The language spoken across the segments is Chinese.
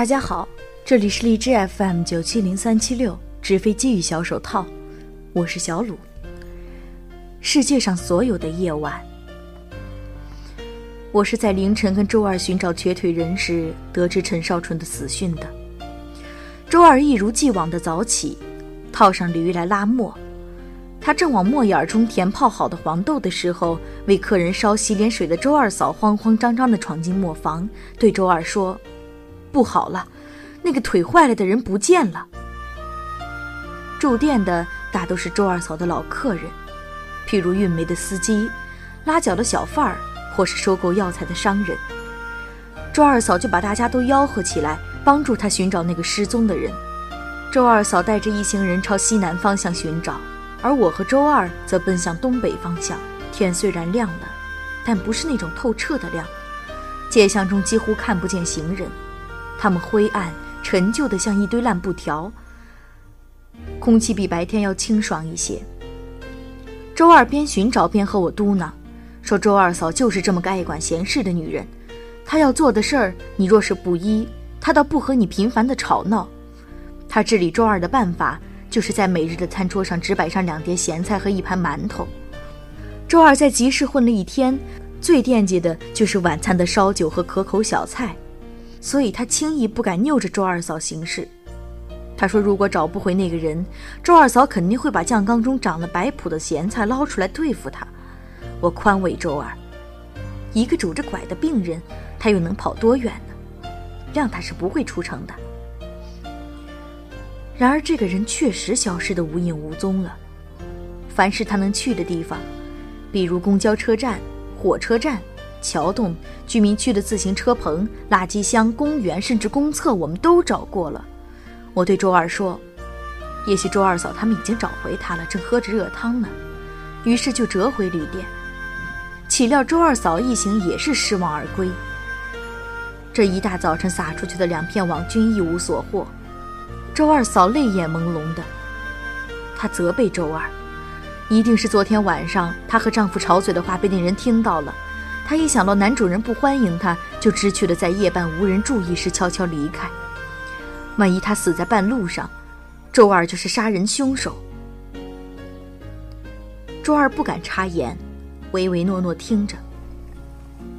大家好，这里是荔枝 FM 九七零三七六纸飞机与小手套，我是小鲁。世界上所有的夜晚，我是在凌晨跟周二寻找瘸腿人时得知陈少春的死讯的。周二一如既往的早起，套上驴来拉磨。他正往磨眼中填泡好的黄豆的时候，为客人烧洗脸水的周二嫂慌慌张张地闯进磨房，对周二说：“不好了，那个腿坏了的人不见了。”住店的大都是周二嫂的老客人，譬如运煤的司机、拉脚的小贩儿，或是收购药材的商人。周二嫂就把大家都吆喝起来，帮助他寻找那个失踪的人。周二嫂带着一行人朝西南方向寻找。而我和周二则奔向东北方向。天虽然亮了，但不是那种透彻的亮。街巷中几乎看不见行人，他们灰暗陈旧的像一堆烂布条。空气比白天要清爽一些。周二边寻找边和我嘟囔，说：“周二嫂就是这么个爱管闲事的女人。她要做的事儿，你若是不依，她倒不和你频繁的吵闹。她治理周二的办法。”就是在每日的餐桌上只摆上两碟咸菜和一盘馒头。周二在集市混了一天，最惦记的就是晚餐的烧酒和可口小菜，所以他轻易不敢拗着周二嫂行事。他说：“如果找不回那个人，周二嫂肯定会把酱缸中长了白脯的咸菜捞出来对付他。”我宽慰周二：“一个拄着拐的病人，他又能跑多远呢？谅他是不会出城的。”然而，这个人确实消失得无影无踪了。凡是他能去的地方，比如公交车站、火车站、桥洞、居民区的自行车棚、垃圾箱、公园，甚至公厕，我们都找过了。我对周二说：“也许周二嫂他们已经找回他了，正喝着热汤呢。”于是就折回旅店。岂料周二嫂一行也是失望而归。这一大早晨撒出去的两片网均一无所获。周二嫂泪眼朦胧的，她责备周二，一定是昨天晚上她和丈夫吵嘴的话被那人听到了。他一想到男主人不欢迎他，就知趣的在夜半无人注意时悄悄离开。万一他死在半路上，周二就是杀人凶手。周二不敢插言，唯唯诺诺听着。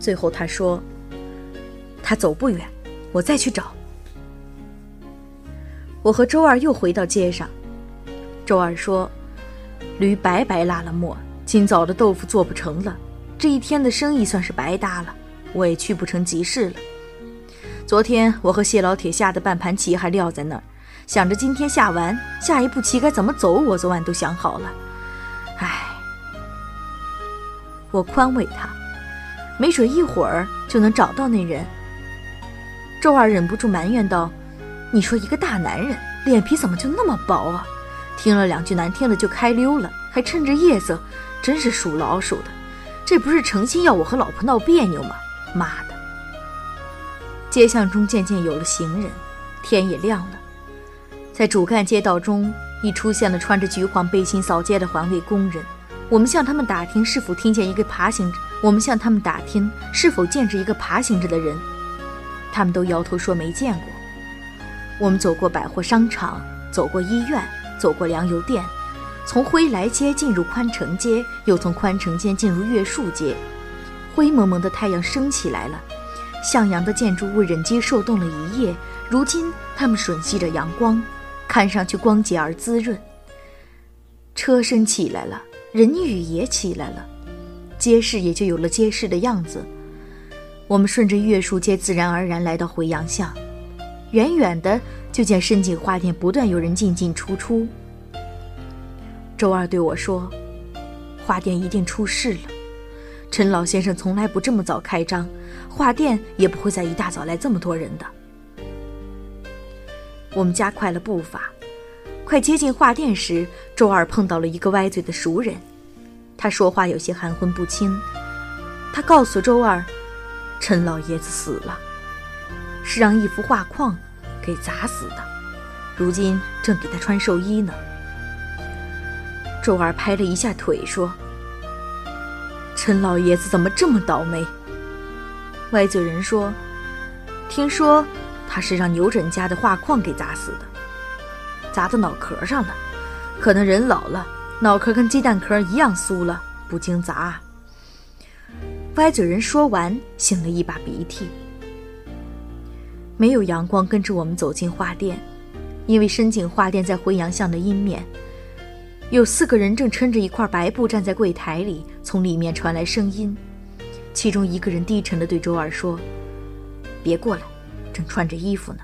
最后他说：“他走不远，我再去找。”我和周二又回到街上，周二说：“驴白白拉了磨，今早的豆腐做不成了，这一天的生意算是白搭了，我也去不成集市了。昨天我和谢老铁下的半盘棋还撂在那儿，想着今天下完，下一步棋该怎么走，我昨晚都想好了。唉，我宽慰他，没准一会儿就能找到那人。”周二忍不住埋怨道。你说一个大男人脸皮怎么就那么薄啊？听了两句难听的就开溜了，还趁着夜色，真是属老鼠的。这不是诚心要我和老婆闹别扭吗？妈的！街巷中渐渐有了行人，天也亮了。在主干街道中，已出现了穿着橘黄背心扫街的环卫工人。我们向他们打听是否听见一个爬行，我们向他们打听是否见着一个爬行着的人，他们都摇头说没见过。我们走过百货商场，走过医院，走过粮油店，从辉来街进入宽城街，又从宽城街进入月树街。灰蒙蒙的太阳升起来了，向阳的建筑物忍饥受冻了一夜，如今它们吮吸着阳光，看上去光洁而滋润。车声起来了，人语也起来了，街市也就有了街市的样子。我们顺着月树街，自然而然来到回阳巷。远远的就见深井花店不断有人进进出出。周二对我说：“花店一定出事了。陈老先生从来不这么早开张，花店也不会在一大早来这么多人的。”我们加快了步伐，快接近画店时，周二碰到了一个歪嘴的熟人，他说话有些含混不清。他告诉周二：“陈老爷子死了。”是让一幅画框给砸死的，如今正给他穿寿衣呢。周二拍了一下腿说：“陈老爷子怎么这么倒霉？”歪嘴人说：“听说他是让牛枕家的画框给砸死的，砸到脑壳上了。可能人老了，脑壳跟鸡蛋壳一样酥了，不经砸。歪嘴人说完，擤了一把鼻涕。没有阳光跟着我们走进画店，因为深井画店在回阳巷的阴面。有四个人正撑着一块白布站在柜台里，从里面传来声音。其中一个人低沉地对周二说：“别过来，正穿着衣服呢。”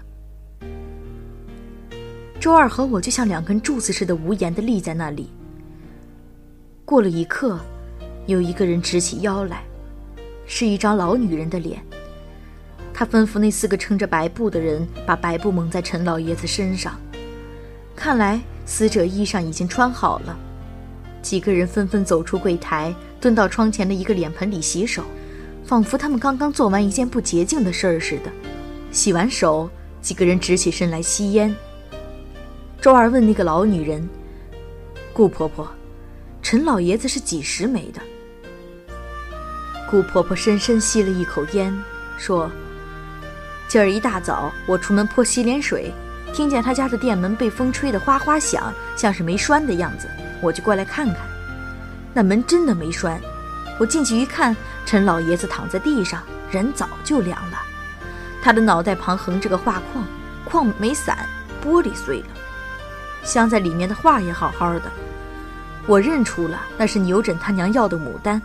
周二和我就像两根柱子似的无言地立在那里。过了一刻，有一个人直起腰来。是一张老女人的脸。他吩咐那四个撑着白布的人把白布蒙在陈老爷子身上。看来死者衣裳已经穿好了。几个人纷纷走出柜台，蹲到窗前的一个脸盆里洗手，仿佛他们刚刚做完一件不洁净的事儿似的。洗完手，几个人直起身来吸烟。周二问那个老女人：“顾婆婆，陈老爷子是几时没的？”顾婆婆深深吸了一口烟，说：“今儿一大早，我出门泼洗脸水，听见他家的店门被风吹得哗哗响，像是没栓的样子，我就过来看看。那门真的没栓。我进去一看，陈老爷子躺在地上，人早就凉了。他的脑袋旁横着个画框，框没散，玻璃碎了。镶在里面的画也好好的，我认出了，那是牛枕他娘要的牡丹。”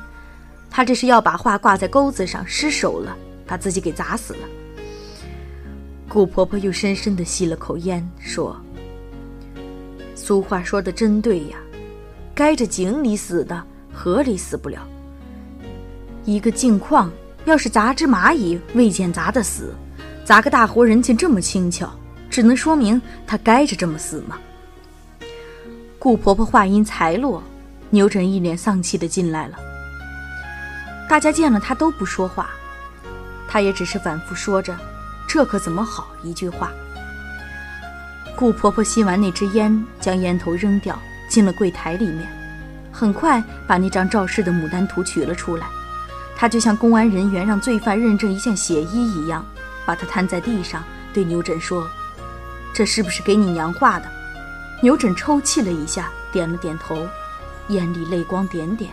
他这是要把画挂在钩子上，失手了，把自己给砸死了。顾婆婆又深深地吸了口烟，说：“俗话说的真对呀，该着井里死的，河里死不了。一个镜框要是砸只蚂蚁，未见砸的死，砸个大活人竟这么轻巧，只能说明他该着这么死吗？”顾婆婆话音才落，牛枕一脸丧气的进来了。大家见了他都不说话，他也只是反复说着：“这可怎么好？”一句话。顾婆婆吸完那支烟，将烟头扔掉，进了柜台里面，很快把那张肇事的牡丹图取了出来。她就像公安人员让罪犯认证一件血衣一样，把它摊在地上，对牛枕说：“这是不是给你娘画的？”牛枕抽泣了一下，点了点头，眼里泪光点点。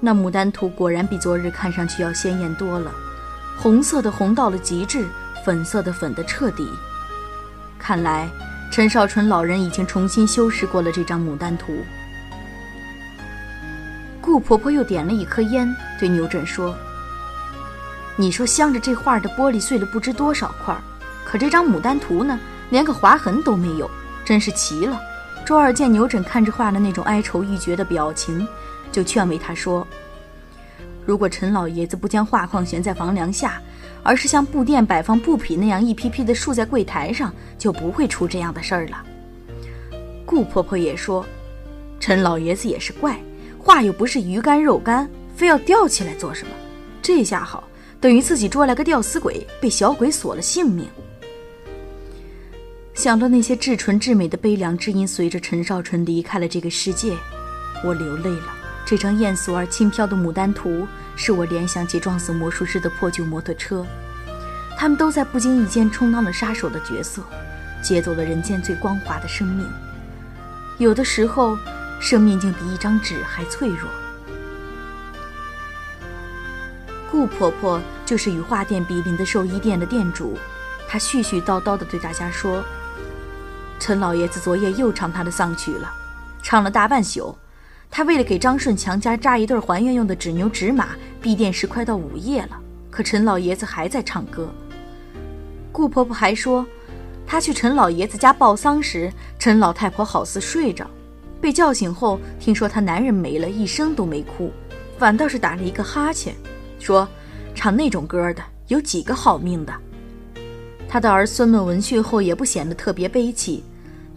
那牡丹图果然比昨日看上去要鲜艳多了，红色的红到了极致，粉色的粉的彻底。看来陈少春老人已经重新修饰过了这张牡丹图。顾婆婆又点了一颗烟，对牛振说：“你说镶着这画的玻璃碎了不知多少块，可这张牡丹图呢，连个划痕都没有，真是奇了。”周二见牛振看着画的那种哀愁欲绝的表情。就劝慰他说：“如果陈老爷子不将画框悬在房梁下，而是像布店摆放布匹那样一批批的竖在柜台上，就不会出这样的事儿了。”顾婆婆也说：“陈老爷子也是怪，画又不是鱼干肉干，非要吊起来做什么？这下好，等于自己捉来个吊死鬼，被小鬼索了性命。”想到那些至纯至美的悲凉之音随着陈少春离开了这个世界，我流泪了。这张艳俗而轻飘的牡丹图，使我联想起撞死魔术师的破旧摩托车。他们都在不经意间充当了杀手的角色，劫走了人间最光滑的生命。有的时候，生命竟比一张纸还脆弱。顾婆婆就是与画店比邻的寿衣店的店主，她絮絮叨叨地对大家说：“陈老爷子昨夜又唱他的丧曲了，唱了大半宿。”他为了给张顺强家扎一对还愿用的纸牛纸马，闭店时快到午夜了，可陈老爷子还在唱歌。顾婆婆还说，她去陈老爷子家报丧时，陈老太婆好似睡着，被叫醒后，听说她男人没了，一声都没哭，反倒是打了一个哈欠，说唱那种歌的有几个好命的。他的儿孙们闻讯后也不显得特别悲戚。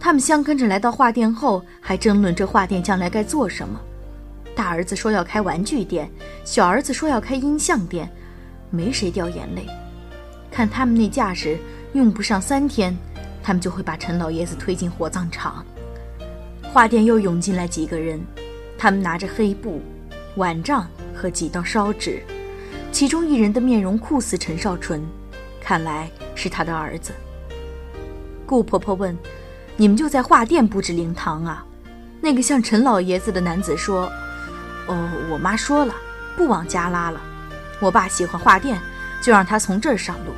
他们相跟着来到画店后，还争论这画店将来该做什么。大儿子说要开玩具店，小儿子说要开音像店，没谁掉眼泪。看他们那架势，用不上三天，他们就会把陈老爷子推进火葬场。画店又涌进来几个人，他们拿着黑布、碗杖和几刀烧纸，其中一人的面容酷似陈少纯，看来是他的儿子。顾婆婆问：“你们就在画店布置灵堂啊？”那个像陈老爷子的男子说：“哦，我妈说了，不往家拉了。我爸喜欢画店，就让他从这儿上路。”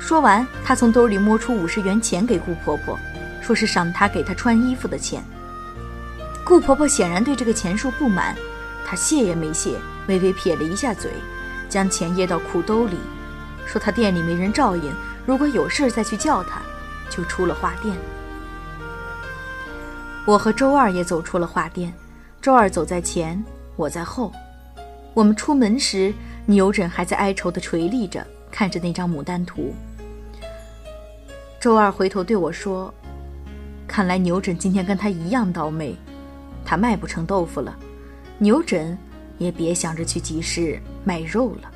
说完，他从兜里摸出五十元钱给顾婆婆，说是赏她给她穿衣服的钱。顾婆婆显然对这个钱数不满，她谢也没谢，微微撇了一下嘴，将钱掖到裤兜里，说她店里没人照应，如果有事再去叫她，就出了画店。我和周二也走出了画店，周二走在前，我在后。我们出门时，牛枕还在哀愁地垂立着，看着那张牡丹图。周二回头对我说：“看来牛枕今天跟他一样倒霉，他卖不成豆腐了，牛枕也别想着去集市卖肉了。”